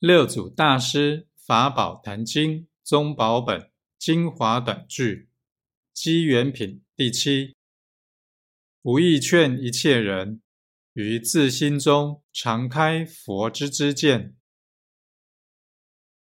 六祖大师法宝坛经宗宝本精华短句机缘品第七。不意劝一切人于自心中常开佛之之见。